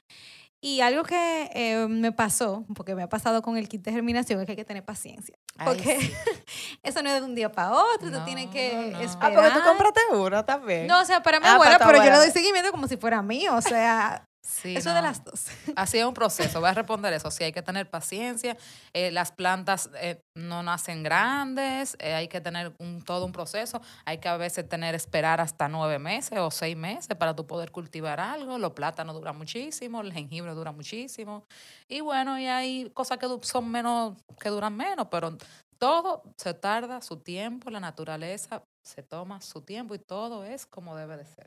Y algo que eh, me pasó, porque me ha pasado con el kit de germinación, es que hay que tener paciencia. Ay, Porque sí. [laughs] eso no es de un día para otro, tú tienes que no. Ah, esperar. porque tú compraste uno también. No, o sea, para mi Ah, abuela, para tu pero yo le doy seguimiento como si fuera mío. O sea, Sí, eso no. de las dos. [laughs] Así es un proceso, voy a responder eso. Sí, hay que tener paciencia. eh, las plantas eh, no nacen grandes, eh, hay que tener un, todo un proceso. Hay que a veces tener, esperar hasta nueve meses o seis meses para tú poder cultivar algo. Los plátanos duran muchísimo, el jengibre dura muchísimo. Y bueno, y hay cosas que son menos, que duran menos, pero todo se tarda su tiempo, la naturaleza se toma su tiempo y todo es como debe de ser.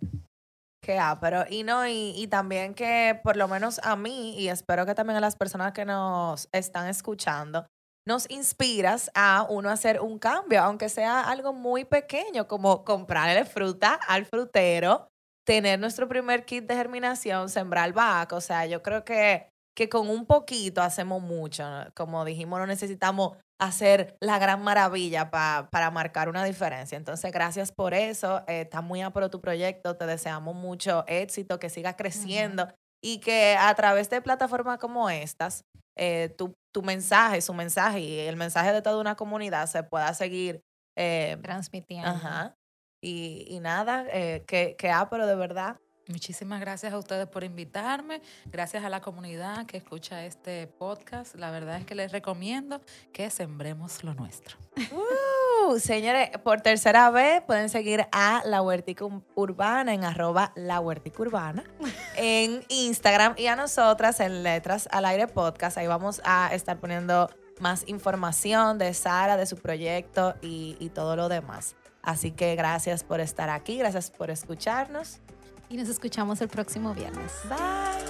Qué pero Y no, y, y también que por lo menos a mí, y espero que también a las personas que nos están escuchando, nos inspiras a uno hacer un cambio, aunque sea algo muy pequeño, como comprarle fruta al frutero, tener nuestro primer kit de germinación, sembrar vaca. O sea, yo creo que, que con un poquito hacemos mucho. ¿no? Como dijimos, no necesitamos hacer la gran maravilla pa- para marcar una diferencia. Entonces, gracias por eso. Eh, está muy apro tu proyecto. Te deseamos mucho éxito, que siga creciendo y que a través de plataformas como estas, eh, tu, tu mensaje, su mensaje y el mensaje de toda una comunidad se pueda seguir. eh, Transmitiendo. ajá. Y, y nada, eh, que, que apro de verdad. Muchísimas gracias a ustedes por invitarme, gracias a la comunidad que escucha este podcast. La verdad es que les recomiendo que sembremos lo nuestro. Uh, señores, por tercera vez pueden seguir a La Huertica Urbana en arroba La Huertica Urbana [laughs] en Instagram y a nosotras en Letras al Aire Podcast. Ahí vamos a estar poniendo más información de Sara, de su proyecto y, y todo lo demás. Así que gracias por estar aquí, gracias por escucharnos. Y nos escuchamos el próximo viernes. Bye.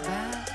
Bye.